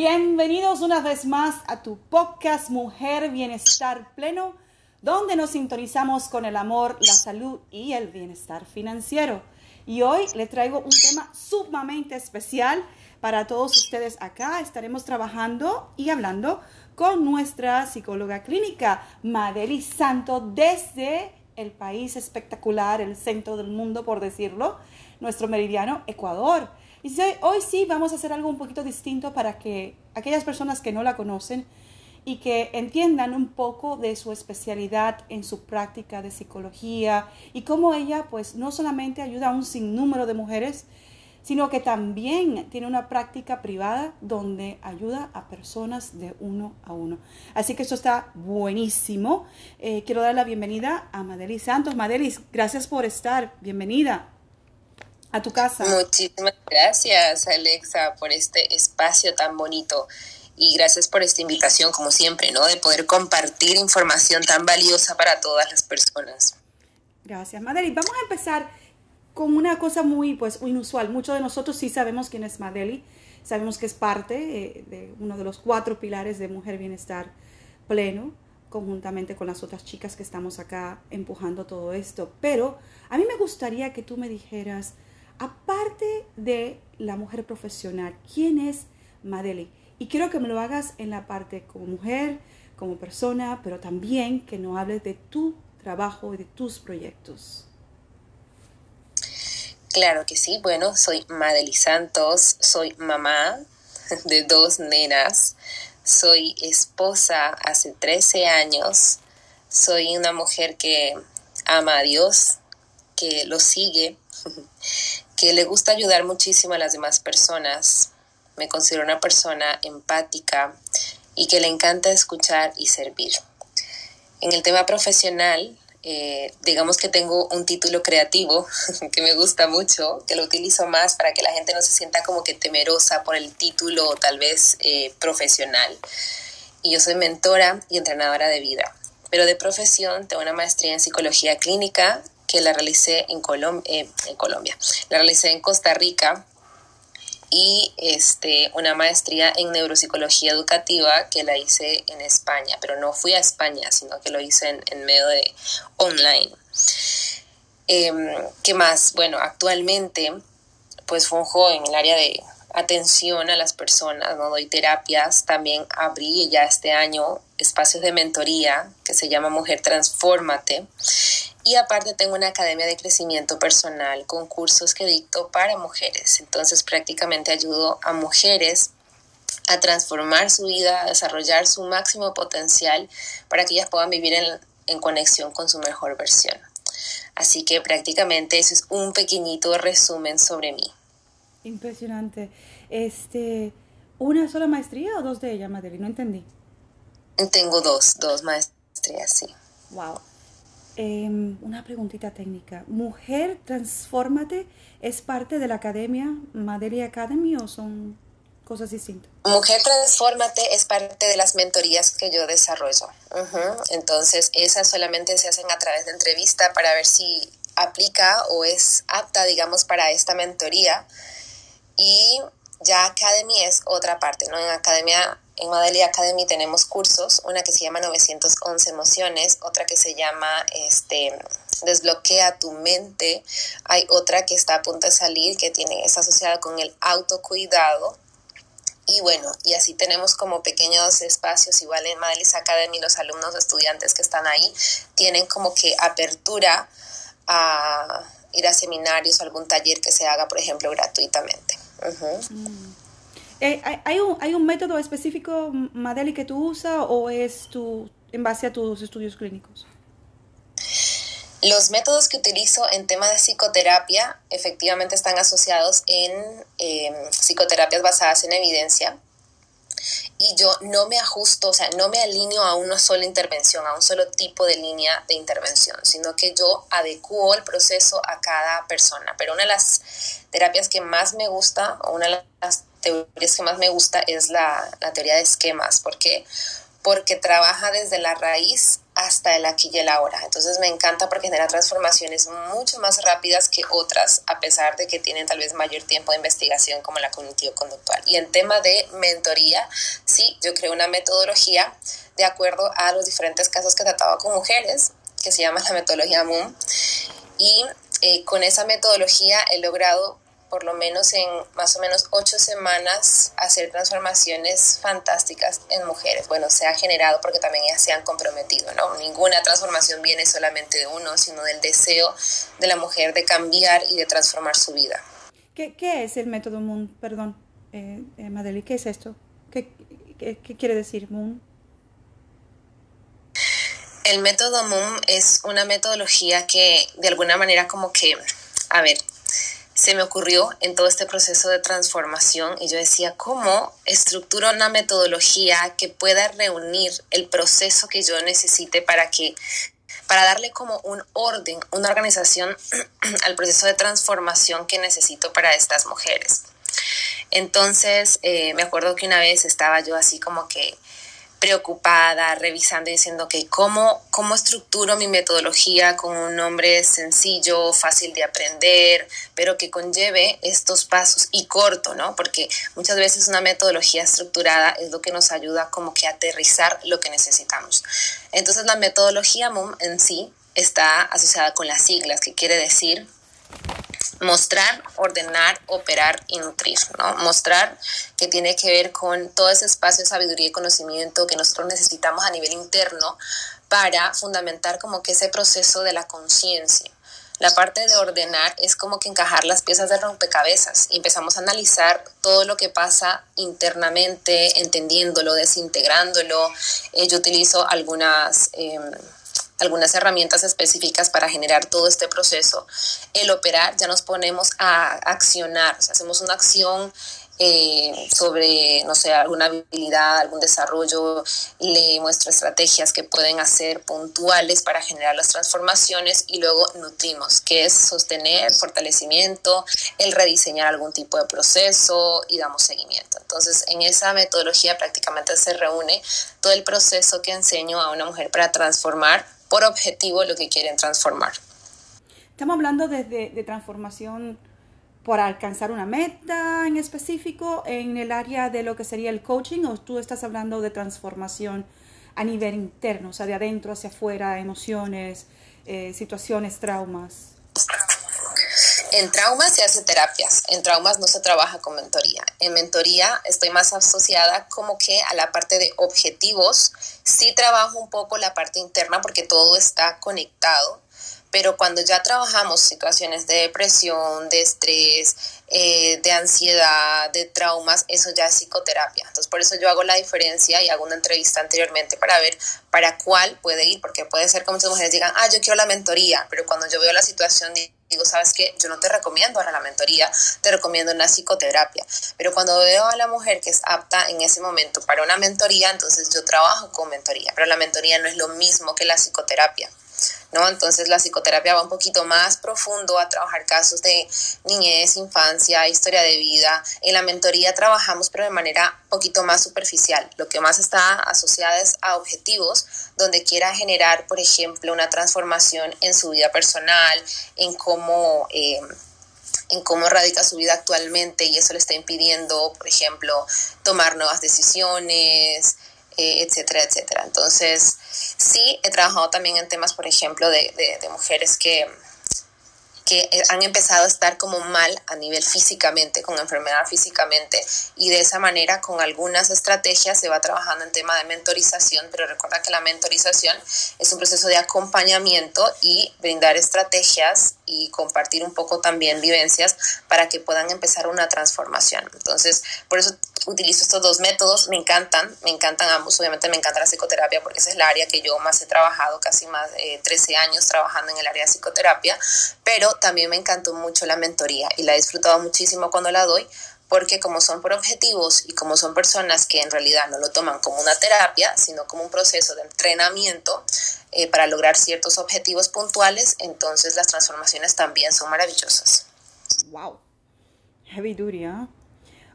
Bienvenidos una vez más a tu podcast Mujer Bienestar Pleno, donde nos sintonizamos con el amor, la salud y el bienestar financiero. Y hoy le traigo un tema sumamente especial para todos ustedes acá. Estaremos trabajando y hablando con nuestra psicóloga clínica, Madeli Santo, desde el país espectacular, el centro del mundo, por decirlo, nuestro meridiano Ecuador. Y hoy sí vamos a hacer algo un poquito distinto para que aquellas personas que no la conocen y que entiendan un poco de su especialidad en su práctica de psicología y cómo ella pues no solamente ayuda a un sinnúmero de mujeres, sino que también tiene una práctica privada donde ayuda a personas de uno a uno. Así que eso está buenísimo. Eh, quiero dar la bienvenida a Madelis Santos. Madelis, gracias por estar. Bienvenida a tu casa. Muchísimas gracias, Alexa, por este espacio tan bonito. Y gracias por esta invitación, como siempre, ¿no? De poder compartir información tan valiosa para todas las personas. Gracias, Madeli. Vamos a empezar con una cosa muy, pues, inusual. Muchos de nosotros sí sabemos quién es Madeli. Sabemos que es parte eh, de uno de los cuatro pilares de Mujer Bienestar Pleno, conjuntamente con las otras chicas que estamos acá empujando todo esto. Pero a mí me gustaría que tú me dijeras, aparte de la mujer profesional, ¿quién es Madeli? Y quiero que me lo hagas en la parte como mujer, como persona, pero también que nos hables de tu trabajo y de tus proyectos. Claro que sí. Bueno, soy Madeli Santos, soy mamá de dos nenas, soy esposa hace 13 años, soy una mujer que ama a Dios, que lo sigue, que le gusta ayudar muchísimo a las demás personas. Me considero una persona empática y que le encanta escuchar y servir. En el tema profesional, eh, digamos que tengo un título creativo que me gusta mucho, que lo utilizo más para que la gente no se sienta como que temerosa por el título tal vez eh, profesional. Y yo soy mentora y entrenadora de vida. Pero de profesión tengo una maestría en psicología clínica que la realicé en, eh, en Colombia, la realicé en Costa Rica y este, una maestría en neuropsicología educativa que la hice en España, pero no fui a España, sino que lo hice en, en medio de online. Em, ¿Qué más? Bueno, actualmente pues funjo en el área de atención a las personas, no doy terapias, también abrí ya este año espacios de mentoría que se llama Mujer Transfórmate y aparte tengo una academia de crecimiento personal con cursos que dicto para mujeres. Entonces prácticamente ayudo a mujeres a transformar su vida, a desarrollar su máximo potencial para que ellas puedan vivir en, en conexión con su mejor versión. Así que prácticamente eso es un pequeñito resumen sobre mí. Impresionante. Este, ¿Una sola maestría o dos de ellas, Madeleine? No entendí. Tengo dos, dos maestrías, sí. Wow. Em, una preguntita técnica. ¿Mujer Transfórmate es parte de la academia Madeli Academy o son cosas distintas? Mujer Transfórmate es parte de las mentorías que yo desarrollo. Entonces, esas solamente se hacen a través de entrevista para ver si aplica o es apta, digamos, para esta mentoría. Y ya Academy es otra parte, ¿no? En Academia en Madeli Academy tenemos cursos, una que se llama 911 emociones, otra que se llama este desbloquea tu mente, hay otra que está a punto de salir que tiene es asociada con el autocuidado. Y bueno, y así tenemos como pequeños espacios, igual en Madelis Academy los alumnos o estudiantes que están ahí tienen como que apertura a ir a seminarios, algún taller que se haga, por ejemplo, gratuitamente. Eh, ¿hay, un, ¿Hay un método específico, Madeli, que tú usas o es tu, en base a tus estudios clínicos? Los métodos que utilizo en tema de psicoterapia efectivamente están asociados en em, psicoterapias basadas en evidencia y yo no me ajusto, o sea, no me alineo a una sola intervención, a un solo tipo de línea de intervención, sino que yo adecuo el proceso a cada persona. Pero una de las terapias que más me gusta, o una de las teorías que más me gusta es la, la teoría de esquemas. ¿Por qué? Porque trabaja desde la raíz hasta el aquí y el ahora. Entonces me encanta porque genera transformaciones mucho más rápidas que otras, a pesar de que tienen tal vez mayor tiempo de investigación como la cognitivo-conductual. Y en tema de mentoría, sí, yo creo una metodología de acuerdo a los diferentes casos que trataba con mujeres, que se llama la metodología MOOM. Y eh, con esa metodología he logrado por lo menos en más o menos ocho semanas hacer transformaciones fantásticas en mujeres. Bueno, se ha generado porque también ellas se han comprometido, ¿no? Ninguna transformación viene solamente de uno, sino del deseo de la mujer de cambiar y de transformar su vida. ¿Qué, qué es el método Moon? Perdón, eh, eh Madeli, ¿qué es esto? ¿Qué, qué, qué quiere decir Moon? El método Moon es una metodología que de alguna manera como que, a ver, se me ocurrió en todo este proceso de transformación y yo decía, ¿cómo estructuro una metodología que pueda reunir el proceso que yo necesite para que para darle como un orden, una organización al proceso de transformación que necesito para estas mujeres. Entonces, eh, me acuerdo que una vez estaba yo así como que preocupada, revisando y diciendo, que ¿cómo, ¿cómo estructuro mi metodología con un nombre sencillo, fácil de aprender, pero que conlleve estos pasos y corto, ¿no? Porque muchas veces una metodología estructurada es lo que nos ayuda como que a aterrizar lo que necesitamos. Entonces la metodología MOOM en sí está asociada con las siglas, que quiere decir mostrar, ordenar, operar y nutrir, ¿no? Mostrar que tiene que ver con todo ese espacio de sabiduría y conocimiento que nosotros necesitamos a nivel interno para fundamentar como que ese proceso de la conciencia. La parte de ordenar es como que encajar las piezas de rompecabezas y empezamos a analizar todo lo que pasa internamente, entendiéndolo, desintegrándolo. Eh, yo utilizo algunas... Eh, algunas herramientas específicas para generar todo este proceso. El operar, ya nos ponemos a accionar, hacemos una acción eh, sobre, no sé, alguna habilidad, algún desarrollo, le muestro estrategias que pueden hacer puntuales para generar las transformaciones y luego nutrimos, que es sostener, fortalecimiento, el rediseñar algún tipo de proceso y damos seguimiento. Entonces, en esa metodología prácticamente se reúne todo el proceso que enseño a una mujer para transformar por objetivo lo que quieren transformar. Estamos hablando de, de, transformación por alcanzar una meta en específico en el área de lo que sería el coaching o tú estás hablando de transformación a nivel interno, o sea, de adentro hacia afuera, emociones, eh, situaciones, traumas. En traumas se hace terapias, en traumas no se trabaja con mentoría. En mentoría estoy más asociada como que a la parte de objetivos. Sí trabajo un poco la parte interna porque todo está conectado, pero cuando ya trabajamos situaciones de depresión, de estrés, eh, de ansiedad, de traumas, eso ya es psicoterapia. Entonces, por eso yo hago la diferencia y hago una entrevista anteriormente para ver para cuál puede ir, porque puede ser que muchas mujeres digan, ah, yo quiero la mentoría, pero cuando yo veo la situación digo, sabes qué, yo no te recomiendo ahora la mentoría, te recomiendo una psicoterapia. Pero cuando veo a la mujer que es apta en ese momento para una mentoría, entonces yo trabajo con mentoría, pero la mentoría no es lo mismo que la psicoterapia. ¿No? Entonces la psicoterapia va un poquito más profundo a trabajar casos de niñez, infancia, historia de vida. En la mentoría trabajamos pero de manera un poquito más superficial. Lo que más está asociado es a objetivos donde quiera generar, por ejemplo, una transformación en su vida personal, en cómo... Eh, en cómo radica su vida actualmente y eso le está impidiendo, por ejemplo, tomar nuevas decisiones, eh, etcétera, etcétera. Entonces, sí, he trabajado también en temas, por ejemplo, de, de, mujeres que, que eh, han empezado a estar como mal a nivel físicamente, con enfermedad físicamente, y de esa manera con algunas estrategias se va trabajando en tema de mentorización, pero recuerda que la mentorización es un proceso de acompañamiento y brindar estrategias y compartir un poco también vivencias para que puedan empezar una transformación. Entonces, por eso utilizo estos dos métodos, me encantan, me encantan ambos, obviamente me encanta la psicoterapia porque esa es la área que yo más he trabajado, casi más de 13 años trabajando en el área de psicoterapia, pero también me encantó mucho la mentoría y la he disfrutado muchísimo cuando la doy porque como son por objetivos y como son personas que en realidad no lo toman como una terapia, sino como un proceso de entrenamiento eh, para lograr ciertos objetivos puntuales, entonces las transformaciones también son maravillosas. ¡Wow! Heavy duty, ¿eh?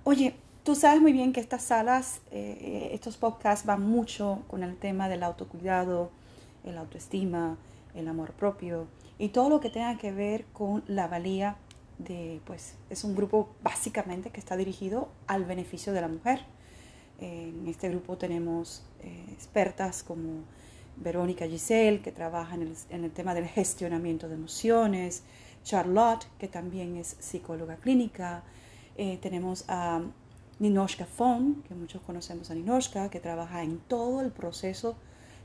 Oye, tú sabes muy bien que estas salas, eh, eh, estos podcasts van mucho con el tema del autocuidado, el autoestima, el amor propio y todo lo que tenga que ver con la valía de, pues, es un grupo básicamente que está dirigido al beneficio de la mujer. En este grupo tenemos eh, expertas como Verónica Giselle, que trabaja en el, tema del gestionamiento de emociones, Charlotte, que también es psicóloga clínica, eh, tenemos a Ninoshka Fon, que muchos conocemos a Ninoshka, que trabaja en todo el proceso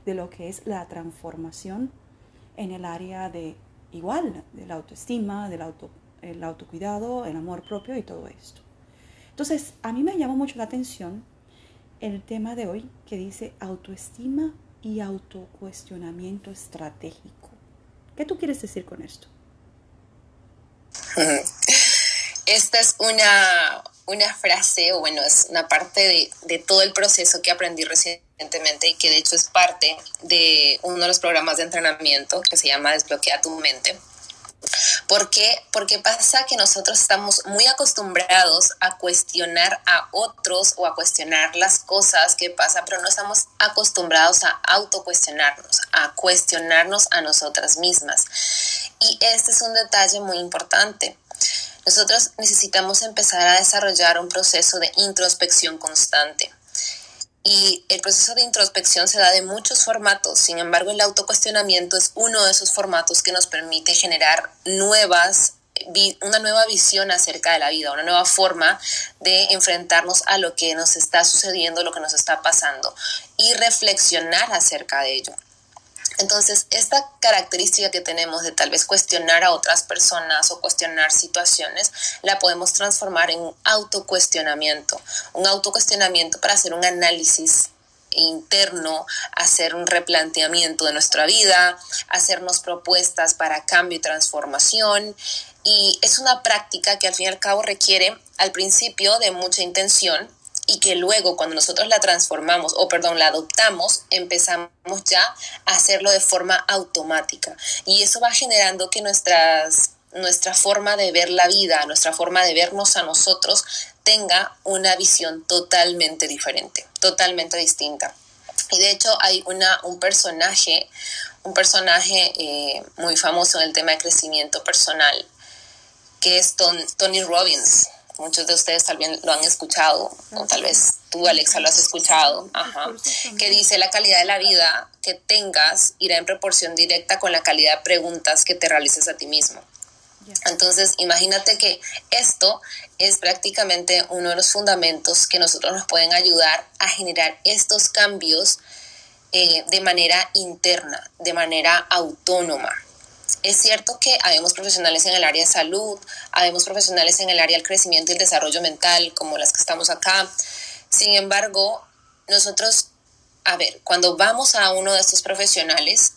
de lo que es la transformación en el área de igual, de la autoestima, del auto, el autocuidado, el amor propio y todo esto. Entonces, a mí me llamó mucho la atención el tema de hoy que dice autoestima y autocuestionamiento estratégico. ¿Qué tú quieres decir con esto? Esta es una, una frase, o bueno, es una parte de, de, todo el proceso que aprendí recientemente y que de hecho es parte de uno de los programas de entrenamiento que se llama Desbloquea tu mente. ¿Por qué? Porque pasa que nosotros estamos muy acostumbrados a cuestionar a otros o a cuestionar las cosas que pasan, pero no estamos acostumbrados a autocuestionarnos, a cuestionarnos a nosotras mismas. Y este es un detalle muy importante. Nosotros necesitamos empezar a desarrollar un proceso de introspección constante. Y el proceso de introspección se da de muchos formatos, sin embargo el autocuestionamiento es uno de esos formatos que nos permite generar nuevas una nueva visión acerca de la vida, una nueva forma de enfrentarnos a lo que nos está sucediendo, lo que nos está pasando y reflexionar acerca de ello. Entonces, esta característica que tenemos de tal vez cuestionar a otras personas o cuestionar situaciones, la podemos transformar en un autocuestionamiento, un autocuestionamiento para hacer un análisis interno, hacer un replanteamiento de nuestra vida, hacernos propuestas para cambio y transformación. Y es una práctica que al fin y al cabo requiere al principio de mucha intención, y que luego cuando nosotros la transformamos o perdón, la adoptamos, empezamos ya a hacerlo de forma automática y eso va generando que nuestras nuestra forma de ver la vida, nuestra forma de vernos a nosotros tenga una visión totalmente diferente, totalmente distinta. Y de hecho hay una, un personaje, un personaje eh, muy famoso en el tema de crecimiento personal, que es Tony Robbins muchos de ustedes tal vez lo han escuchado, o tal vez tú, Alexa, lo has escuchado, que dice la calidad de la vida que tengas irá en proporción directa con la calidad de preguntas que te realices a ti mismo. Entonces, imagínate que esto es prácticamente uno de los fundamentos que nosotros nos pueden ayudar a generar estos cambios eh, de manera interna, de manera autónoma. Es cierto que habemos profesionales en el área de salud, habemos profesionales en el área del crecimiento y el desarrollo mental, como las que estamos acá. Sin embargo, nosotros, a ver, cuando vamos a uno de estos profesionales,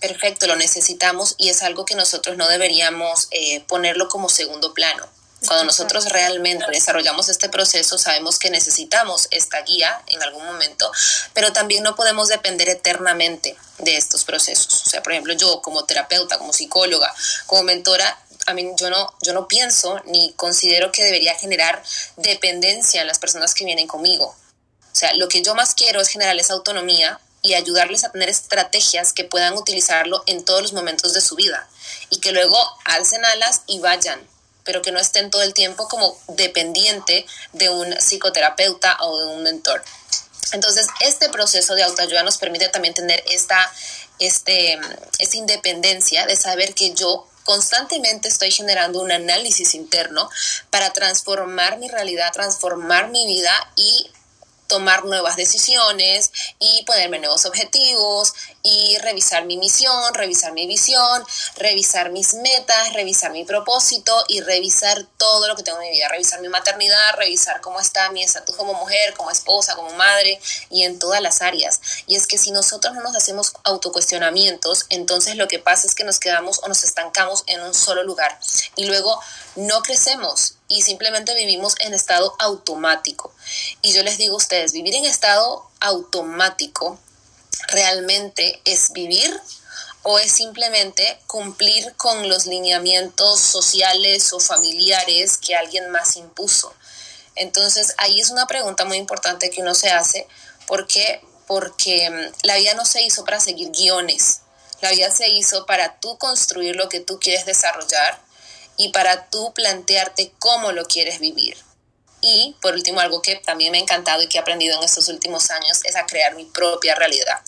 perfecto, lo necesitamos y es algo que nosotros no deberíamos eh, ponerlo como segundo plano. Cuando nosotros realmente desarrollamos este proceso, sabemos que necesitamos esta guía en algún momento, pero también no podemos depender eternamente de estos procesos. O sea, por ejemplo, yo como terapeuta, como psicóloga, como mentora, a mí yo no, yo no pienso ni considero que debería generar dependencia en las personas que vienen conmigo. O sea, lo que yo más quiero es generar esa autonomía y ayudarles a tener estrategias que puedan utilizarlo en todos los momentos de su vida y que luego alcen alas y vayan pero que no estén todo el tiempo como dependiente de un psicoterapeuta o de un mentor. Entonces, este proceso de autoayuda nos permite también tener esta, este, esta independencia de saber que yo constantemente estoy generando un análisis interno para transformar mi realidad, transformar mi vida y tomar nuevas decisiones y ponerme nuevos objetivos y revisar mi misión, revisar mi visión, revisar mis metas, revisar mi propósito y revisar todo lo que tengo en mi vida, revisar mi maternidad, revisar cómo está mi estatus como mujer, como esposa, como madre y en todas las áreas. Y es que si nosotros no nos hacemos autocuestionamientos, entonces lo que pasa es que nos quedamos o nos estancamos en un solo lugar. Y luego no crecemos y simplemente vivimos en estado automático. Y yo les digo a ustedes, vivir en estado automático realmente es vivir o es simplemente cumplir con los lineamientos sociales o familiares que alguien más impuso. Entonces ahí es una pregunta muy importante que uno se hace porque porque mm, la vida no se hizo para seguir guiones. La vida se hizo para tú construir lo que tú quieres desarrollar y para tú plantearte cómo lo quieres vivir. Y por último, algo que también me ha encantado y que he aprendido en estos últimos años es a crear mi propia realidad.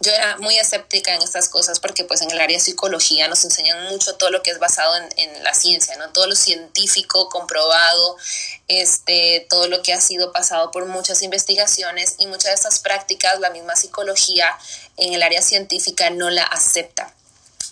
Yo era muy escéptica en estas cosas porque pues en el área de psicología nos enseñan mucho todo lo que es basado en, en la ciencia, ¿no? Todo lo científico, comprobado, este, todo lo que ha sido pasado por muchas investigaciones y muchas de estas prácticas la misma psicología en el área científica no la acepta.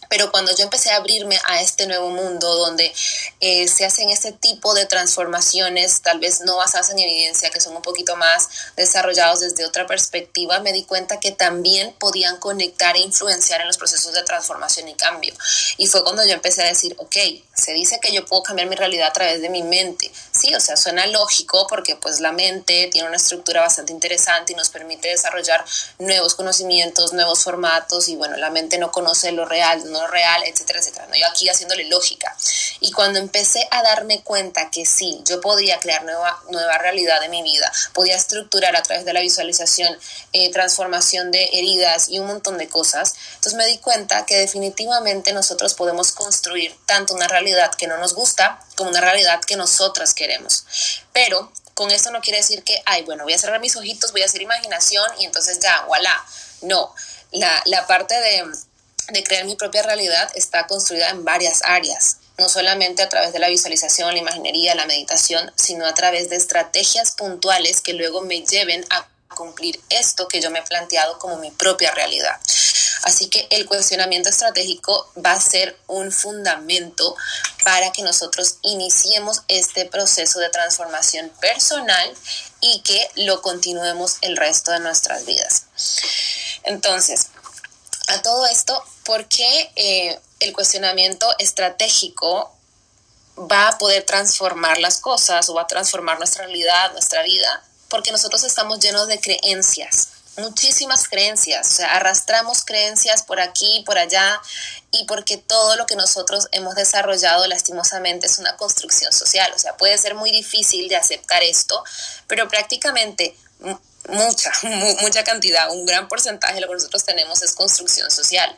Pero cuando yo empecé a abrirme a este nuevo mundo donde eh, se hacen este tipo de transformaciones, tal vez no basadas en evidencia, que son un poquito más desarrollados desde otra perspectiva, me di cuenta que también podían conectar e influenciar en los procesos de transformación y cambio. Y fue cuando yo empecé a decir, ok, se dice que yo puedo cambiar mi realidad a través de mi mente. Sí, o sea, suena lógico porque pues la mente tiene una estructura bastante interesante y nos permite desarrollar nuevos conocimientos, nuevos formatos y bueno, la mente no conoce lo real, no real, etcétera, etcétera. ¿no? Yo aquí haciéndole lógica. Y cuando empecé a darme cuenta que sí, yo podía crear nueva, nueva realidad de mi vida, podía estructurar a través de la visualización, eh, transformación de heridas y un montón de cosas, entonces me di cuenta que definitivamente nosotros podemos construir tanto una realidad que no nos gusta como una realidad que nosotras queremos. Pero con esto no quiere decir que, ay, bueno, voy a cerrar mis ojitos, voy a hacer imaginación y entonces ya, voilà. No, la, la parte de de crear mi propia realidad está construida en varias áreas, no solamente a través de la visualización, la imaginería, la meditación, sino a través de estrategias puntuales que luego me lleven a cumplir esto que yo me he planteado como mi propia realidad. Así que el cuestionamiento estratégico va a ser un fundamento para que nosotros iniciemos este proceso de transformación personal y que lo continuemos el resto de nuestras vidas. Entonces, a todo esto, ¿por qué eh, el cuestionamiento estratégico va a poder transformar las cosas o va a transformar nuestra realidad, nuestra vida? Porque nosotros estamos llenos de creencias, muchísimas creencias, o sea, arrastramos creencias por aquí, por allá, y porque todo lo que nosotros hemos desarrollado lastimosamente es una construcción social, o sea, puede ser muy difícil de aceptar esto, pero prácticamente mucha, mucha cantidad, un gran porcentaje de lo que nosotros tenemos es construcción social.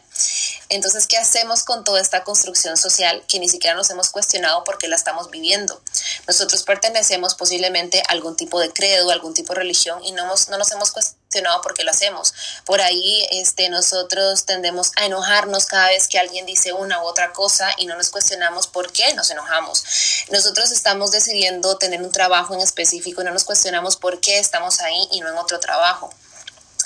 Entonces, ¿qué hacemos con toda esta construcción social que ni siquiera nos hemos cuestionado porque la estamos viviendo? Nosotros pertenecemos posiblemente a algún tipo de credo, algún tipo de religión y no, no nos hemos cuestionado por qué lo hacemos. Por ahí este, nosotros tendemos a enojarnos cada vez que alguien dice una u otra cosa y no nos cuestionamos por qué nos enojamos. Nosotros estamos decidiendo tener un trabajo en específico y no nos cuestionamos por qué estamos ahí y no en otro trabajo.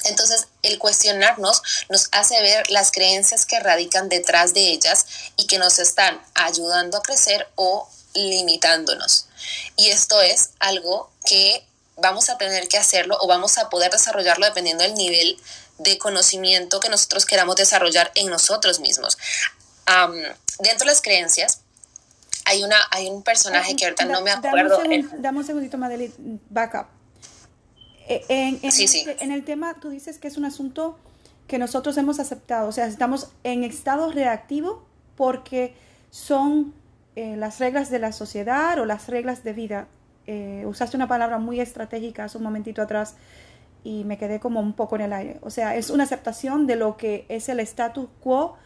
Entonces, el cuestionarnos nos hace ver las creencias que radican detrás de ellas y que nos están ayudando a crecer o limitándonos. Y esto es algo que vamos a tener que hacerlo o vamos a poder desarrollarlo dependiendo del nivel de conocimiento que nosotros queramos desarrollar en nosotros mismos. dentro de las creencias, hay, una, hay un personaje que ahorita no me acuerdo. Dame un, segundito, Madeleine, backup. Eh, en, en, en el tema, tú dices que es un asunto que nosotros hemos aceptado, o sea, estamos en estado reactivo porque son eh, las reglas de la sociedad o las reglas de vida eh, usaste una palabra muy estratégica hace un momentito atrás y me quedé como un poco en el aire. O sea, es una aceptación de lo que es el status quo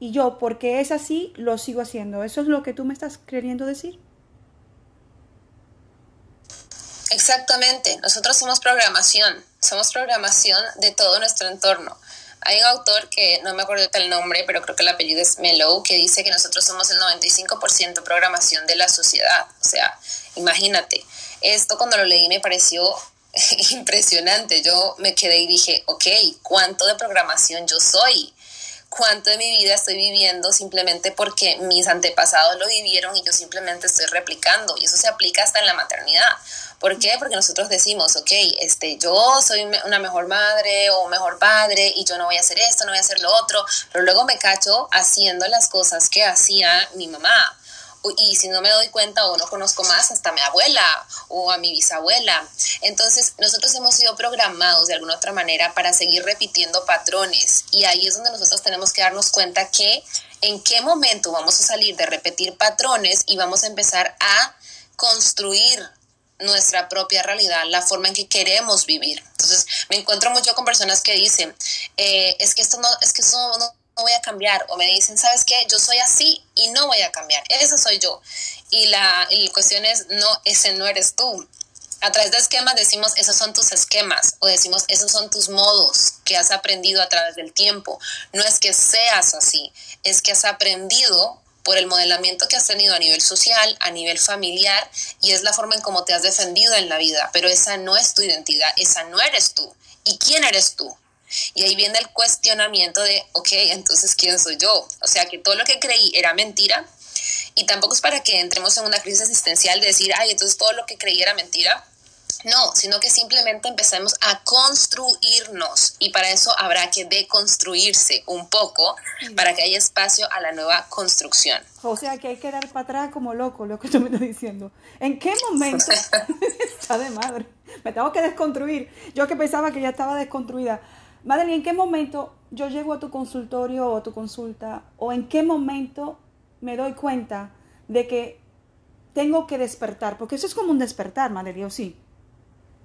y yo, porque es así, lo sigo haciendo. ¿Eso es lo que tú me estás queriendo decir? Exactamente, nosotros somos programación, somos programación de todo nuestro entorno. Hay un autor que no me acuerdo el nombre, pero creo que el apellido es Mellow, que dice que nosotros somos el 95% programación de la sociedad. O sea, imagínate, esto cuando lo leí me pareció impresionante. Yo me quedé y dije, ok, ¿cuánto de programación yo soy? Cuánto de mi vida estoy viviendo simplemente porque mis antepasados lo vivieron y yo simplemente estoy replicando. Y eso se aplica hasta en la maternidad. ¿Por qué? Porque nosotros decimos, ok, este, yo soy una mejor madre o mejor padre y yo no voy a hacer esto, no voy a hacer lo otro, pero luego me cacho haciendo las cosas que hacía mi mamá y si no me doy cuenta o no conozco más, hasta mi abuela o a mi bisabuela. Entonces, nosotros hemos sido programados de alguna otra manera para seguir repitiendo patrones y ahí es donde nosotros tenemos que darnos cuenta que en qué momento vamos a salir de repetir patrones y vamos a empezar a construir nuestra propia realidad, la forma en que queremos vivir. Entonces, me encuentro mucho con personas que dicen, eh, es que esto no, es que eso no, no voy a cambiar o me dicen, ¿sabes qué? Yo soy así y no voy a cambiar. Ese soy yo. Y la, cuestión es, no, ese no eres tú. A través de esquemas decimos, esos son tus esquemas o decimos, esos son tus modos que has aprendido a través del tiempo. No es que seas así, es que has aprendido por el modelamiento que has tenido a nivel social, a nivel familiar, y es la forma en cómo te has defendido en la vida, pero esa no es tu identidad, esa no eres tú. ¿Y quién eres tú? Y ahí viene el cuestionamiento de, ok, entonces, ¿quién soy yo? O sea, que todo lo que creí era mentira. Y tampoco es para que entremos en una crisis existencial de decir, ay, entonces todo lo que creí era mentira. No, sino que simplemente empecemos a construirnos y para eso habrá que deconstruirse un poco para que haya espacio a la nueva construcción. O sea que hay que dar para atrás como loco, lo que tú me estás diciendo. ¿En qué momento está de madre? Me tengo que desconstruir. Yo que pensaba que ya estaba desconstruida. Madeline, ¿en qué momento yo llego a tu consultorio o a tu consulta o en qué momento me doy cuenta de que tengo que despertar? Porque eso es como un despertar, Madeline, ¿o sí?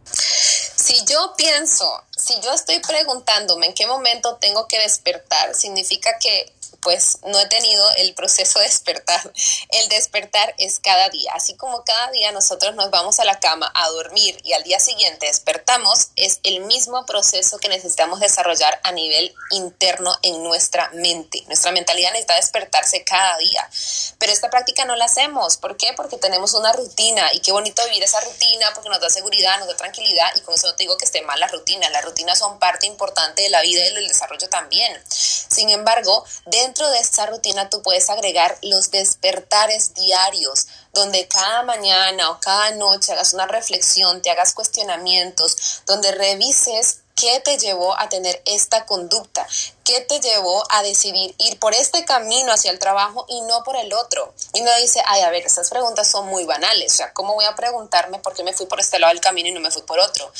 Si yo pienso, si yo estoy preguntándome en qué momento tengo que despertar, significa que pues no he tenido el proceso de despertar. El despertar es cada día. Así como cada día nosotros nos vamos a la cama a dormir y al día siguiente despertamos, es el mismo proceso que necesitamos desarrollar a nivel interno en nuestra mente. Nuestra mentalidad necesita despertarse cada día. Pero esta práctica no la hacemos. ¿Por qué? Porque tenemos una rutina y qué bonito vivir esa rutina porque nos da seguridad, nos da tranquilidad y con eso no te digo que esté mal la rutina. Las rutinas son parte importante de la vida y del desarrollo también. Sin embargo, dentro dentro de esta rutina tú puedes agregar los despertares diarios, donde cada mañana o cada noche hagas una reflexión, te hagas cuestionamientos, donde revises ¿Qué te llevó a tener esta conducta? ¿Qué te llevó a decidir ir por este camino hacia el trabajo y no por el otro? Y uno dice, ay, a ver, estas preguntas son muy banales. O sea, ¿cómo voy a preguntarme por qué me fui por este lado del camino y no me fui por otro?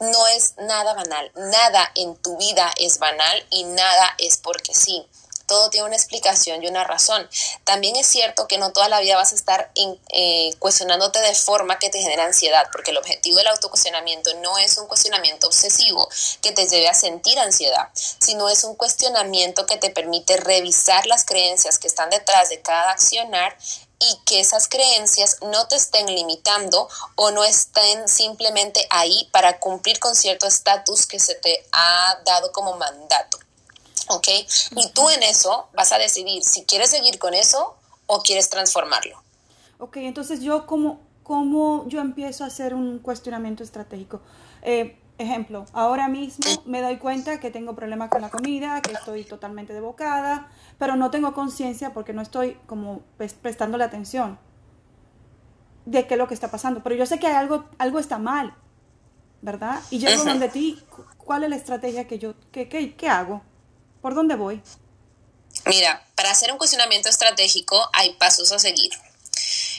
No es nada banal. Nada en tu vida es banal y nada es porque sí todo tiene una explicación y una razón. También es cierto que no toda la vida vas a estar eh, cuestionándote de forma que te genera ansiedad, porque el objetivo del autocuestionamiento no es un cuestionamiento obsesivo que te lleve a sentir ansiedad, sino es un cuestionamiento que te permite revisar las creencias que están detrás de cada accionar y que esas creencias no te estén limitando o no estén simplemente ahí para cumplir con cierto estatus que se te ha dado como mandato. ¿Ok? Y tú en eso vas a decidir si quieres seguir con eso o quieres transformarlo. Ok, entonces yo como, cómo yo empiezo a hacer un cuestionamiento estratégico. Eh, ejemplo, ahora mismo me doy cuenta que tengo problemas con la comida, que estoy totalmente devocada, pero no tengo conciencia porque no estoy como prestándole atención de qué es lo que está pasando. Pero yo sé que algo, algo está mal, ¿verdad? Y llego donde ti, ¿cuál es la estrategia que yo, qué, qué, qué hago? ¿Por dónde voy? Mira, para hacer un cuestionamiento estratégico hay pasos a seguir.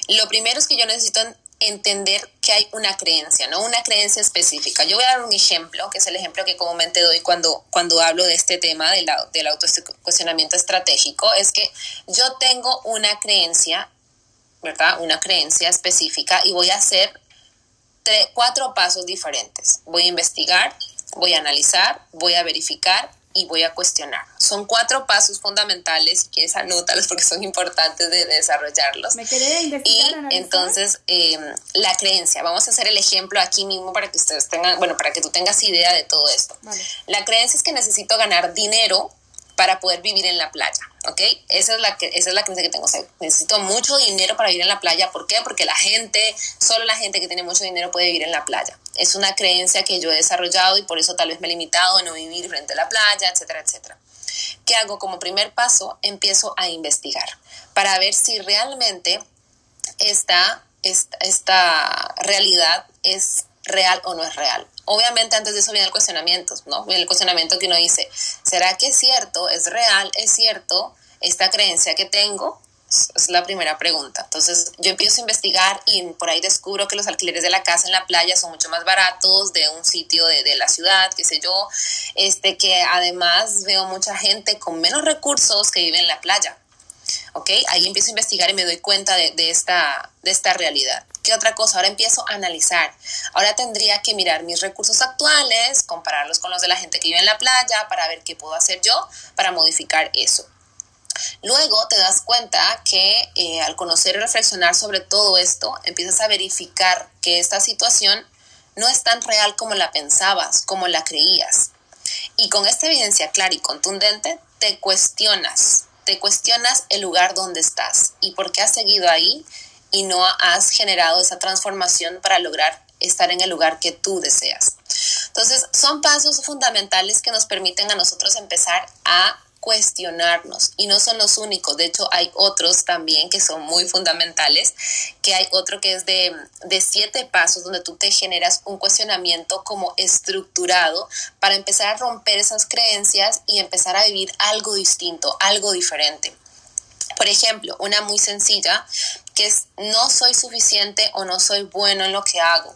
Lo primero es que yo necesito entender que hay una creencia, ¿no? Una creencia específica. Yo voy a dar un ejemplo, que es el ejemplo que comúnmente doy cuando, cuando hablo de este tema del, del autocuestionamiento estratégico, es que yo tengo una creencia, ¿verdad? Una creencia específica y voy a hacer cuatro pasos diferentes. Voy a investigar, voy a analizar, voy a verificar y voy a cuestionar. Son cuatro pasos fundamentales, si quieres anótalos porque son importantes de, desarrollarlos. Me quedé Y entonces, em, la creencia, vamos a hacer el ejemplo aquí mismo para que ustedes tengan, bueno, para que tú tengas idea de todo esto. La creencia es que necesito ganar dinero para poder vivir en la playa, ¿ok? Esa es la, que, esa es la creencia que tengo. necesito mucho dinero para vivir en la playa. ¿Por qué? Porque la gente, solo la gente que tiene mucho dinero puede vivir en la playa. Es una creencia que yo he desarrollado y por eso tal vez me he limitado a no vivir frente a la playa, etcétera, etcétera. ¿Qué hago como primer paso? Empiezo a investigar para ver si realmente esta, esta, esta realidad es real o no es real. Obviamente antes de eso viene el cuestionamiento, ¿no? Viene el cuestionamiento que uno dice, ¿será que es cierto, es real, es cierto esta creencia que tengo? Es la primera pregunta. Entonces yo empiezo a investigar y por ahí descubro que los alquileres de la casa en la playa son mucho más baratos de un sitio de, de la ciudad, qué sé yo. Este que además veo mucha gente con menos recursos que vive en la playa. ¿Ok? Ahí empiezo a investigar y me doy cuenta de, de esta, de esta realidad. ¿Qué otra cosa? Ahora empiezo a analizar. Ahora tendría que mirar mis recursos actuales, compararlos con los de la gente que vive en la playa para ver qué puedo hacer yo para modificar eso. Luego te das cuenta que eh, al conocer y reflexionar sobre todo esto, empiezas a verificar que esta situación no es tan real como la pensabas, como la creías. Y con esta evidencia clara y contundente, te cuestionas, te cuestionas el lugar donde estás y por qué has seguido ahí y no has generado esa transformación para lograr estar en el lugar que tú deseas. Entonces, son pasos fundamentales que nos permiten a nosotros empezar a cuestionarnos y no son los únicos, de hecho hay otros también que son muy fundamentales, que hay otro que es de, de, siete pasos donde tú te generas un cuestionamiento como estructurado para empezar a romper esas creencias y empezar a vivir algo distinto, algo diferente. Por ejemplo, una muy sencilla que es no soy suficiente o no soy bueno en lo que hago.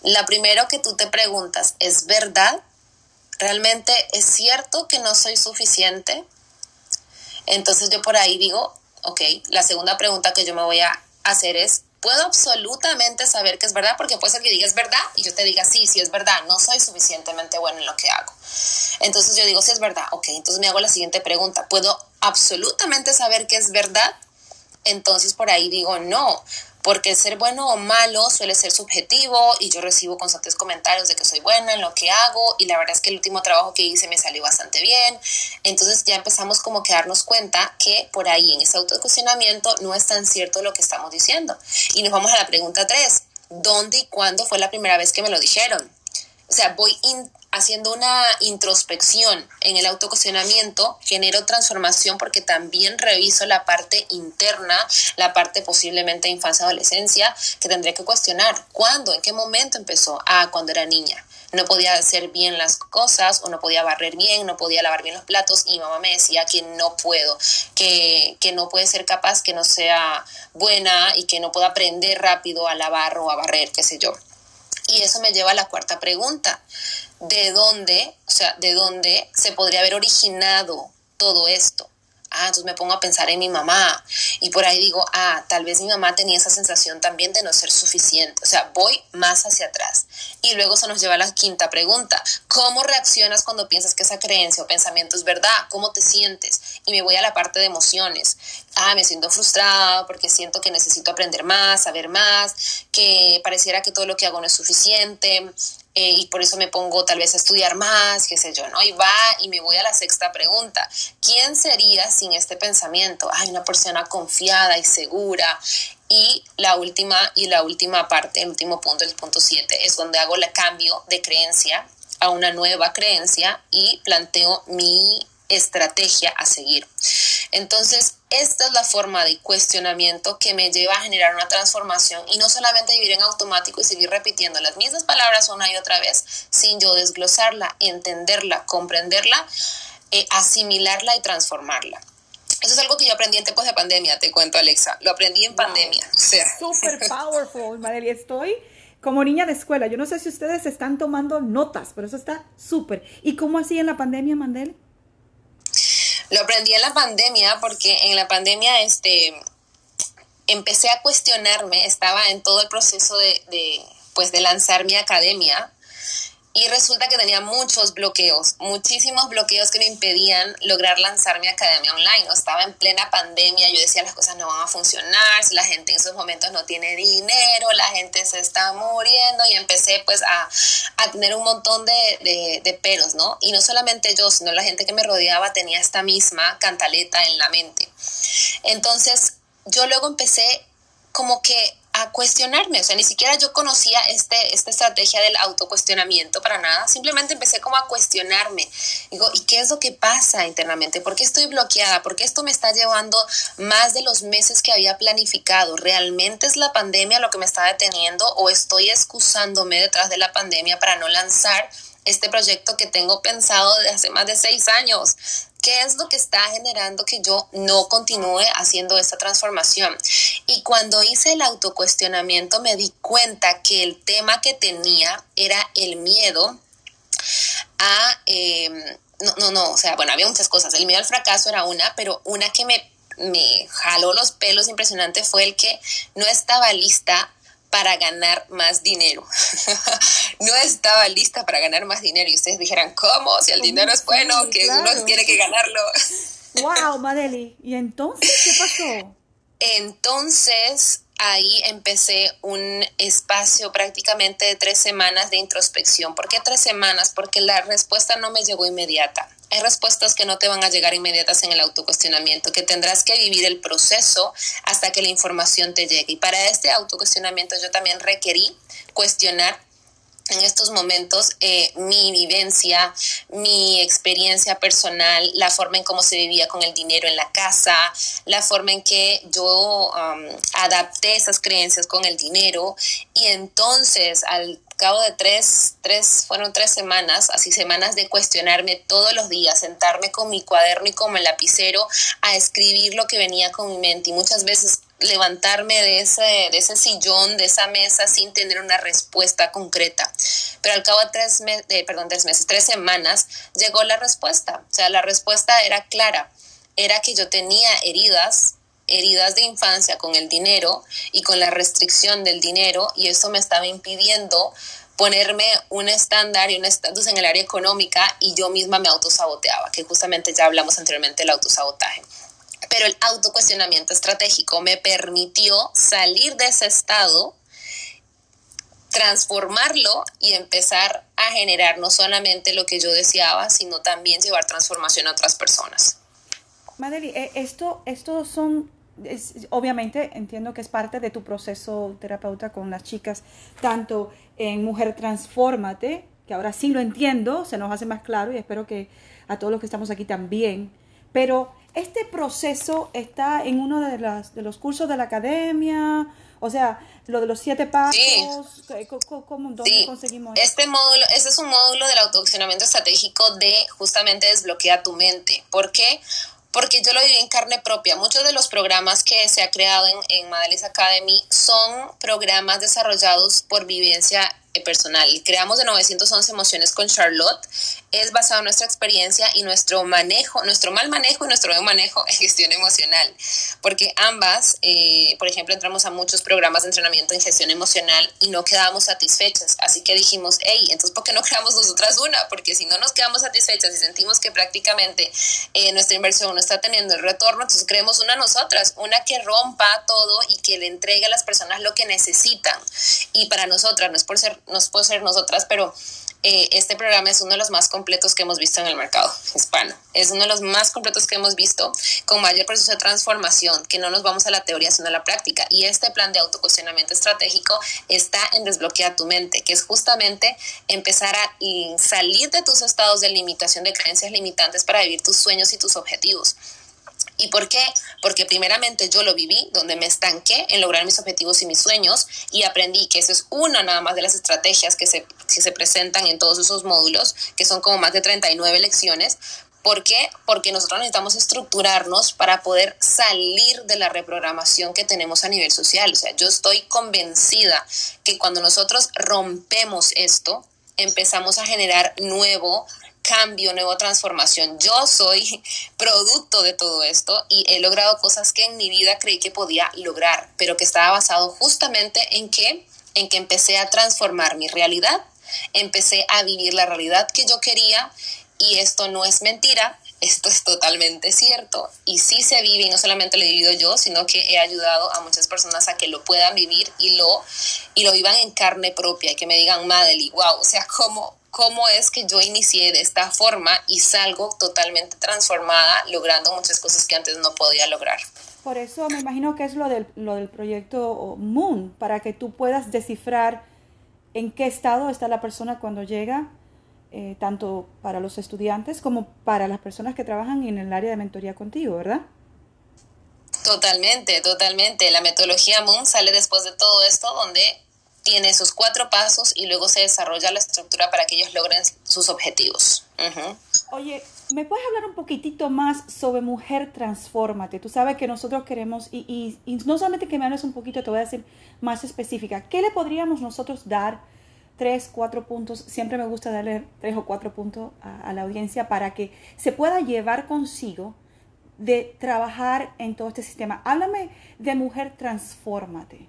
La primero que tú te preguntas, ¿es verdad? ¿Realmente es cierto que no soy suficiente? Entonces yo por ahí digo, ok, la segunda pregunta que yo me voy a hacer es, ¿puedo absolutamente saber que es verdad? Porque puede ser que diga es verdad y yo te diga, sí, sí es verdad, no soy suficientemente bueno en lo que hago. Entonces yo digo, sí es verdad, ok, entonces me hago la siguiente pregunta, ¿puedo absolutamente saber que es verdad? Entonces por ahí digo, no, porque ser bueno o malo suele ser subjetivo y yo recibo constantes comentarios de que soy buena en lo que hago y la verdad es que el último trabajo que hice me salió bastante bien. Entonces ya empezamos como que darnos cuenta que por ahí en ese autocuestionamiento no es tan cierto lo que estamos diciendo. Y nos vamos a la pregunta 3. ¿Dónde y cuándo fue la primera vez que me lo dijeron? O sea, voy haciendo una introspección en el autocuestionamiento, genero transformación porque también reviso la parte interna, la parte posiblemente de infancia adolescencia, que tendré que cuestionar. ¿Cuándo? ¿En qué momento empezó? Ah, cuando era niña. No podía hacer bien las cosas o no podía barrer bien, no podía lavar bien los platos y mamá me decía que no puedo, que, que no puede ser capaz, que no sea buena y que no pueda aprender rápido a lavar o a barrer, qué sé yo. Y eso me lleva a la cuarta pregunta. ¿De dónde, o sea, de dónde se podría haber originado todo esto? Ah, entonces me pongo a pensar en mi mamá y por ahí digo, ah, tal vez mi mamá tenía esa sensación también de no ser suficiente. O sea, voy más hacia atrás. Y luego se nos lleva a la quinta pregunta. ¿Cómo reaccionas cuando piensas que esa creencia o pensamiento es verdad? ¿Cómo te sientes? Y me voy a la parte de emociones. Ah, me siento frustrada porque siento que necesito aprender más, saber más, que pareciera que todo lo que hago no es suficiente, eh, y por eso me pongo tal vez a estudiar más, qué sé yo, ¿no? Y va y me voy a la sexta pregunta. ¿Quién sería sin este pensamiento? Ay, una persona confiada y segura. Y la última, y la última parte, el último punto, el punto siete, es donde hago el cambio de creencia a una nueva creencia y planteo mi estrategia a seguir. Entonces, esta es la forma de cuestionamiento que me lleva a generar una transformación y no solamente vivir en automático y seguir repitiendo las mismas palabras una y otra vez sin yo desglosarla, entenderla, comprenderla, eh, asimilarla y transformarla. Eso es algo que yo aprendí en tiempos de pandemia, te cuento Alexa, lo aprendí en pandemia. O sea. Super powerful, Madelia, estoy como niña de escuela. Yo no sé si ustedes están tomando notas, pero eso está súper. ¿Y cómo así en la pandemia, Mandel? Lo aprendí en la pandemia porque en la pandemia este, empecé a cuestionarme, estaba en todo el proceso de, de, pues, de lanzar mi academia y resulta que tenía muchos bloqueos, muchísimos bloqueos que me impedían lograr lanzar mi academia online. Estaba en plena pandemia, yo decía las cosas no van a funcionar, la gente en esos momentos no tiene dinero, la gente se está muriendo y empecé pues a, a tener un montón de, de, ¿no? Y no solamente yo, sino la gente que me rodeaba tenía esta misma cantaleta en la mente. Entonces yo luego empecé como que a cuestionarme, o sea, ni siquiera yo conocía este, esta estrategia del autocuestionamiento para nada, simplemente empecé como a cuestionarme, digo, ¿y qué es lo que pasa internamente? ¿Por qué estoy bloqueada? ¿Por qué esto me está llevando más de los meses que había planificado? ¿Realmente es la pandemia lo que me está deteniendo o estoy excusándome detrás de la pandemia para no lanzar este proyecto que tengo pensado desde hace más de seis años? ¿Qué es lo que está generando que yo no continúe haciendo esta transformación? Y cuando hice el autocuestionamiento me di cuenta que el tema que tenía era el miedo a... Em, no, no, no, o sea, bueno, había muchas cosas. El miedo al fracaso era una, pero una que me, me jaló los pelos impresionante fue el que no estaba lista para ganar más dinero. no estaba lista para ganar más dinero. Y ustedes dijeran, ¿cómo? Si el dinero es bueno, que uno tiene que ganarlo. wow, Madeli. ¿Y entonces qué pasó? Entonces ahí empecé un espacio prácticamente de tres semanas de introspección. ¿Por qué tres semanas? Porque la respuesta no me llegó inmediata. Hay respuestas que no te van a llegar inmediatas en el autocuestionamiento, que tendrás que vivir el proceso hasta que la información te llegue. Y para este autocuestionamiento yo también requerí cuestionar en estos momentos eh, mi vivencia, mi experiencia personal, la forma en cómo se vivía con el dinero en la casa, la forma en que yo adapté esas creencias con el dinero y entonces al cabo de tres, tres, fueron tres semanas, así semanas de cuestionarme todos los días, sentarme con mi cuaderno y como el lapicero a escribir lo que venía con mi mente y muchas veces levantarme de ese, de ese sillón, de esa mesa sin tener una respuesta concreta. Pero al cabo de tres, eh, perdón, tres meses, tres semanas, llegó la respuesta. O sea, la respuesta era clara. Era que yo tenía heridas, heridas de infancia con el dinero y con la restricción del dinero y eso me estaba impidiendo ponerme un estándar y un estatus en el área económica y yo misma me autosaboteaba, que justamente ya hablamos anteriormente del autosabotaje pero el autocuestionamiento estratégico me permitió salir de ese estado, transformarlo y empezar a generar no solamente lo que yo deseaba, sino también llevar transformación a otras personas. Madeli, eh, esto, esto son, obviamente entiendo que es parte de tu proceso terapeuta con las chicas, tanto en Mujer Transfórmate, que ahora sí lo entiendo, se nos hace más claro y espero que a todos los que estamos aquí también, pero este proceso está en uno de, las, de los cursos de la academia, o sea, lo de los siete pasos, ¿cómo, ¿dónde conseguimos Este módulo, este es un módulo del autoaccionamiento estratégico de justamente desbloquea tu mente. ¿Por qué? Porque yo lo viví en carne propia. Muchos de los programas que se ha creado en, en Academy son programas desarrollados por vivencia personal. Creamos de 911 emociones con Charlotte. Es basado en nuestra experiencia y nuestro manejo, nuestro mal manejo y nuestro buen manejo en gestión emocional. Porque ambas, eh, por ejemplo, entramos a muchos programas de entrenamiento en gestión emocional y no quedábamos satisfechas. Así que dijimos, hey, entonces, ¿por qué no creamos nosotras una? Porque si no nos quedamos satisfechas y sentimos que prácticamente eh, nuestra inversión no está teniendo el retorno, entonces creemos una nosotras, una que rompa todo y que le entregue a las personas lo que necesitan. Y para nosotras, no es por ser nos puede ser nosotras, pero eh, este programa es uno de los más completos que hemos visto en el mercado hispano. Es uno de los más completos que hemos visto con mayor proceso de transformación, que no nos vamos a la teoría, sino a la práctica. Y este plan de autocuestionamiento estratégico está en Desbloquea tu mente, que es justamente empezar a salir de tus estados de limitación, de creencias limitantes para vivir tus sueños y tus objetivos. ¿Y por qué? Porque primeramente yo lo viví, donde me estanqué en lograr mis objetivos y mis sueños y aprendí que esa es una nada más de las estrategias que se, que se presentan en todos esos módulos, que son como más de 39 lecciones. ¿Por qué? Porque nosotros necesitamos estructurarnos para poder salir de la reprogramación que tenemos a nivel social. O sea, yo estoy convencida que cuando nosotros rompemos esto, empezamos a generar nuevo cambio, nueva transformación. Yo soy producto de todo esto y he logrado cosas que en mi vida creí que podía lograr, pero que estaba basado justamente en que en que empecé a transformar mi realidad empecé a vivir la realidad que yo quería y esto no es mentira, esto es totalmente cierto y sí se vive y no solamente lo he vivido yo, sino que he ayudado a muchas personas a que lo puedan vivir y lo, y lo vivan en carne propia y que me digan, Madely, wow, o sea, ¿cómo, cómo es que yo inicié de esta forma y salgo totalmente transformada, logrando muchas cosas que antes no podía lograr. Por eso me imagino que es lo del, lo del proyecto Moon, para que tú puedas descifrar en qué estado está la persona cuando llega eh, tanto para los estudiantes como para las personas que trabajan en el área de mentoría contigo, ¿verdad? Totalmente, totalmente. La metodología Moon sale después de todo esto, donde tiene sus cuatro pasos y luego se desarrolla la estructura para que ellos logren sus objetivos. Oye, ¿me puedes hablar un poquitito más sobre Mujer Transfórmate? Tú sabes que nosotros queremos, y, y, no solamente que me hables un poquito, te voy a decir más específica, ¿qué le podríamos nosotros dar? tres, cuatro puntos, siempre me gusta darle tres o cuatro puntos a, la audiencia para que se pueda llevar consigo de trabajar en todo este sistema. Háblame de mujer, transfórmate.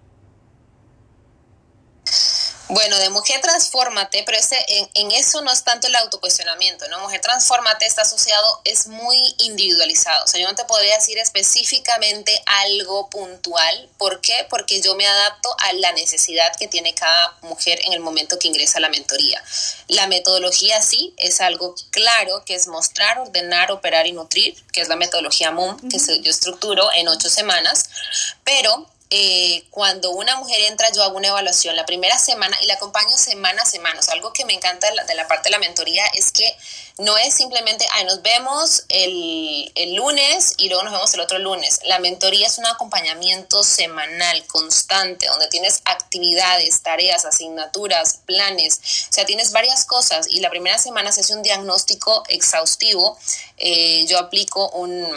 Bueno, de mujer transfórmate, pero ese, en, eso no es tanto el autocuestionamiento, ¿no? Mujer transfórmate está asociado, es muy individualizado. O sea, yo no te podría decir específicamente algo puntual. ¿Por qué? Porque yo me adapto a la necesidad que tiene cada mujer en el momento que ingresa a la mentoría. La metodología sí es algo claro, que es mostrar, ordenar, operar y nutrir, que es la metodología MOOM, que yo estructuro en ocho semanas, pero eh, cuando una mujer entra, yo hago una evaluación la primera semana y la acompaño semana a semana. algo que me encanta de la, parte de la mentoría es que no es simplemente, ay, nos vemos el, el, lunes y luego nos vemos el otro lunes. La mentoría es un acompañamiento semanal, constante, donde tienes actividades, tareas, asignaturas, planes. O sea, tienes varias cosas y la primera semana se hace un diagnóstico exhaustivo. Eh, yo aplico un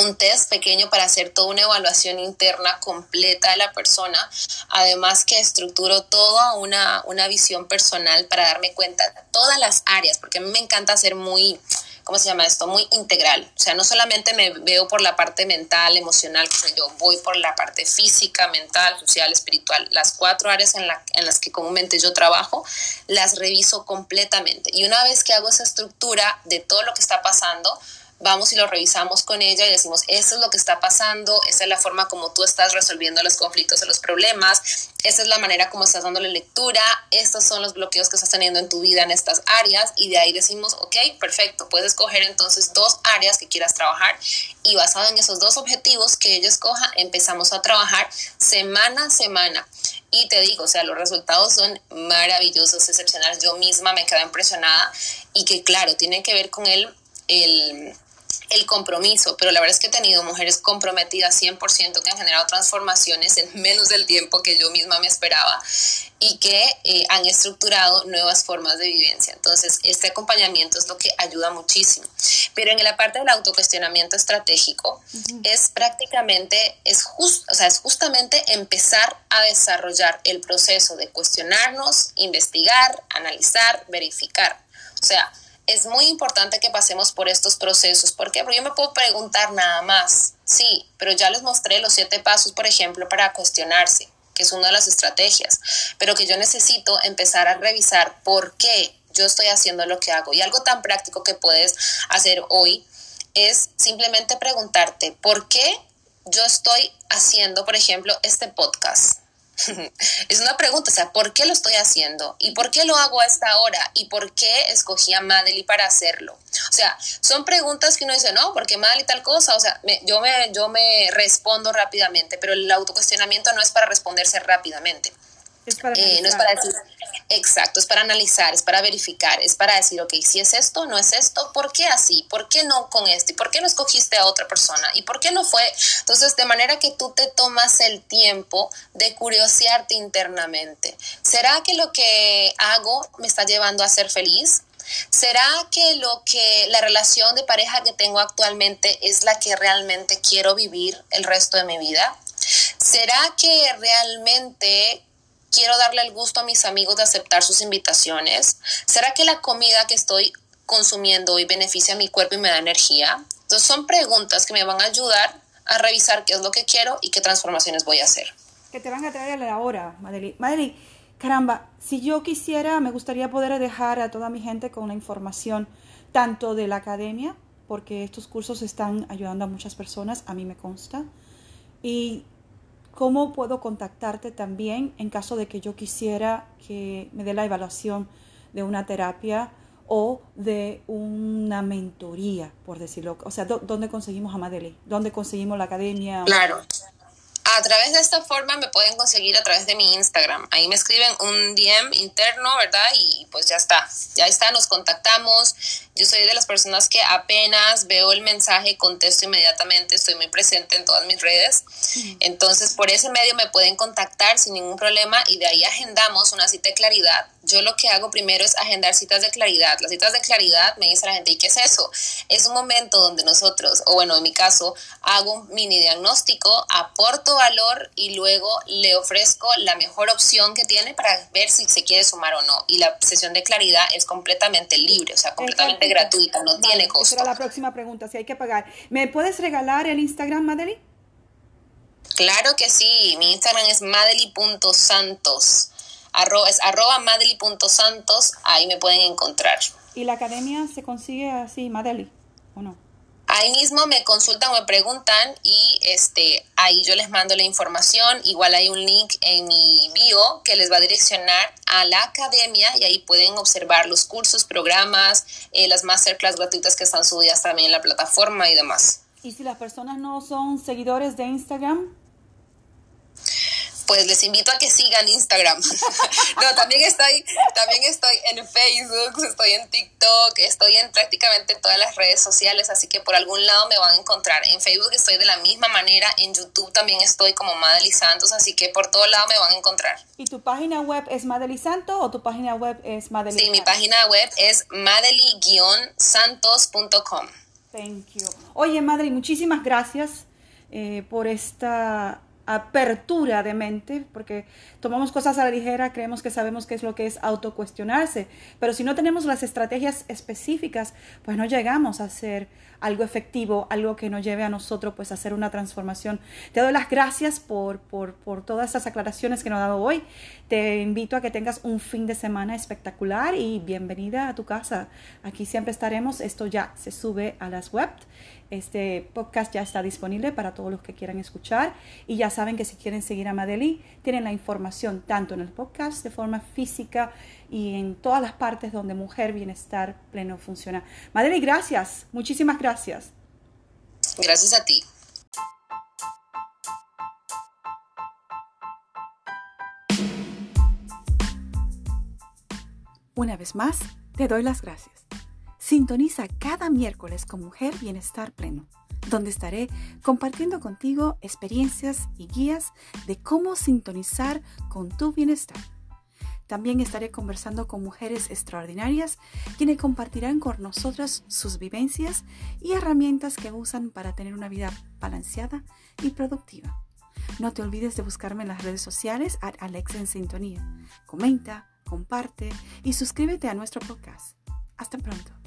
un test pequeño para hacer toda una evaluación interna completa de la persona, además que estructuro toda una, una visión personal para darme cuenta de todas las áreas, porque a mí me encanta ser muy, ¿cómo se llama esto? Muy integral. O sea, no solamente me veo por la parte mental, emocional, yo voy por la parte física, mental, social, espiritual. Las cuatro áreas en las que comúnmente yo trabajo, las reviso completamente. Y una vez que hago esa estructura de todo lo que está pasando, vamos y lo revisamos con ella y decimos, esto es lo que está pasando, esta es la forma como tú estás resolviendo los conflictos o los problemas, esta es la manera como estás dándole lectura, estos son los bloqueos que estás teniendo en tu vida en estas áreas y de ahí decimos, ok, perfecto, puedes escoger entonces dos áreas que quieras trabajar y basado en esos dos objetivos que ella escoja, empezamos a trabajar semana a semana. Y te digo, o sea, los resultados son maravillosos, excepcionales. Yo misma me quedo impresionada y que claro, tienen que ver con el, el el compromiso, pero la verdad es que he tenido mujeres comprometidas 100% que han generado transformaciones en menos del tiempo que yo misma me esperaba y que eh, han estructurado nuevas formas de vivencia. Entonces, este acompañamiento es lo que ayuda muchísimo. Pero en la parte del autocuestionamiento estratégico es prácticamente, es, just, o sea, es justamente empezar a desarrollar el proceso de cuestionarnos, investigar, analizar, verificar. O sea, es muy importante que pasemos por estos procesos. ¿Por qué? Porque yo me puedo preguntar nada más. Sí, pero ya les mostré los siete pasos, por ejemplo, para cuestionarse, que es una de las estrategias. Pero que yo necesito empezar a revisar por qué yo estoy haciendo lo que hago. Y algo tan práctico que puedes hacer hoy es simplemente preguntarte por qué yo estoy haciendo, por ejemplo, este podcast es una pregunta, o sea, ¿por qué lo estoy haciendo? ¿Y por qué lo hago a esta hora? ¿Y por qué escogí a Madely para hacerlo? O sea, son preguntas que uno dice, no, porque Madely tal cosa, o sea, yo, me, yo me respondo rápidamente, pero el autocuestionamiento no es para responderse rápidamente. Eh, no es para decir, exacto, es para analizar, es para verificar, es para decir, ok, si es esto, no es esto, ¿por qué así? ¿Por qué no con este? ¿Y por qué no escogiste a otra persona? ¿Y por qué no fue? Entonces, de manera que tú te tomas el tiempo de curiosearte internamente. ¿Será que lo que hago me está llevando a ser feliz? ¿Será que lo que la relación de pareja que tengo actualmente es la que realmente quiero vivir el resto de mi vida? ¿Será que realmente quiero darle el gusto a mis amigos de aceptar sus invitaciones? ¿Será que la comida que estoy consumiendo hoy beneficia a mi cuerpo y me da energía? Entonces son preguntas que me van a ayudar a revisar qué es lo que quiero y qué transformaciones voy a hacer. Que te van a traer a la hora, Madeli. Madeli, caramba, si yo quisiera, me gustaría poder dejar a toda mi gente con la información tanto de la academia, porque estos cursos están ayudando a muchas personas, a mí me consta, y cómo puedo contactarte también en caso de que yo quisiera que me dé la evaluación de una terapia o de una mentoría, por decirlo. O sea, ¿dónde conseguimos a Madeleine? ¿Dónde conseguimos la academia? Claro. A través de esta forma me pueden conseguir a través de mi Instagram. Ahí me escriben un DM interno, ¿verdad? Y pues ya está. Ya está, nos contactamos. Yo soy de las personas que apenas veo el mensaje, contesto inmediatamente, estoy muy presente en todas mis redes. Entonces, por ese medio me pueden contactar sin ningún problema y de ahí agendamos una cita de claridad yo lo que hago primero es agendar citas de claridad. Las citas de claridad me dice la gente, ¿y qué es eso? Es un momento donde nosotros, o bueno, en mi caso, hago un mini diagnóstico, aporto valor y luego le ofrezco la mejor opción que tiene para ver si se quiere sumar o no. Y la sesión de claridad es completamente libre, o sea, completamente gratuita, no tiene costo. Esa la próxima pregunta, si hay que pagar. ¿Me puedes regalar el Instagram, Madeli? Claro que sí, mi Instagram es madeli.santos es arroba madeli.santos, ahí me pueden encontrar. ¿Y la academia se consigue así, Madeli, o no? Ahí mismo me consultan o me preguntan y este, ahí yo les mando la información. Igual hay un link en mi bio que les va a direccionar a la academia y ahí pueden observar los cursos, programas, eh, las masterclass gratuitas que están subidas también en la plataforma y demás. ¿Y si las personas no son seguidores de Instagram? Pues les invito a que sigan Instagram. no, también estoy, también estoy en Facebook, estoy en TikTok, estoy en prácticamente todas las redes sociales, así que por algún lado me van a encontrar. En Facebook estoy de la misma manera, en YouTube también estoy como Madely Santos, así que por todo lado me van a encontrar. ¿Y tu página web es Madely Santos o tu página web es Madely? Sí, mi página web es madely-santos.com. Thank you. Oye, Madely, muchísimas gracias eh, por esta apertura de mente, porque tomamos cosas a la ligera, creemos que sabemos qué es lo que es autocuestionarse, pero si no tenemos las estrategias específicas, pues no llegamos a hacer algo efectivo, algo que nos lleve a nosotros pues a hacer una transformación. Te doy las gracias por, por, por todas estas aclaraciones que nos ha dado hoy. Te invito a que tengas un fin de semana espectacular y bienvenida a tu casa. Aquí siempre estaremos. Esto ya se sube a las web este podcast ya está disponible para todos los que quieran escuchar y ya saben que si quieren seguir a Madeli, tienen la información tanto en el podcast de forma física y en todas las partes donde Mujer Bienestar Pleno funciona. Madeli, gracias, muchísimas gracias. Gracias a ti. Una vez más, te doy las gracias. Sintoniza cada miércoles con Mujer Bienestar Pleno, donde estaré compartiendo contigo experiencias y guías de cómo sintonizar con tu bienestar. También estaré conversando con mujeres extraordinarias quienes compartirán con nosotras sus vivencias y herramientas que usan para tener una vida balanceada y productiva. No te olvides de buscarme en las redes sociales a Alex en Sintonía. Comenta, comparte y suscríbete a nuestro podcast. Hasta pronto.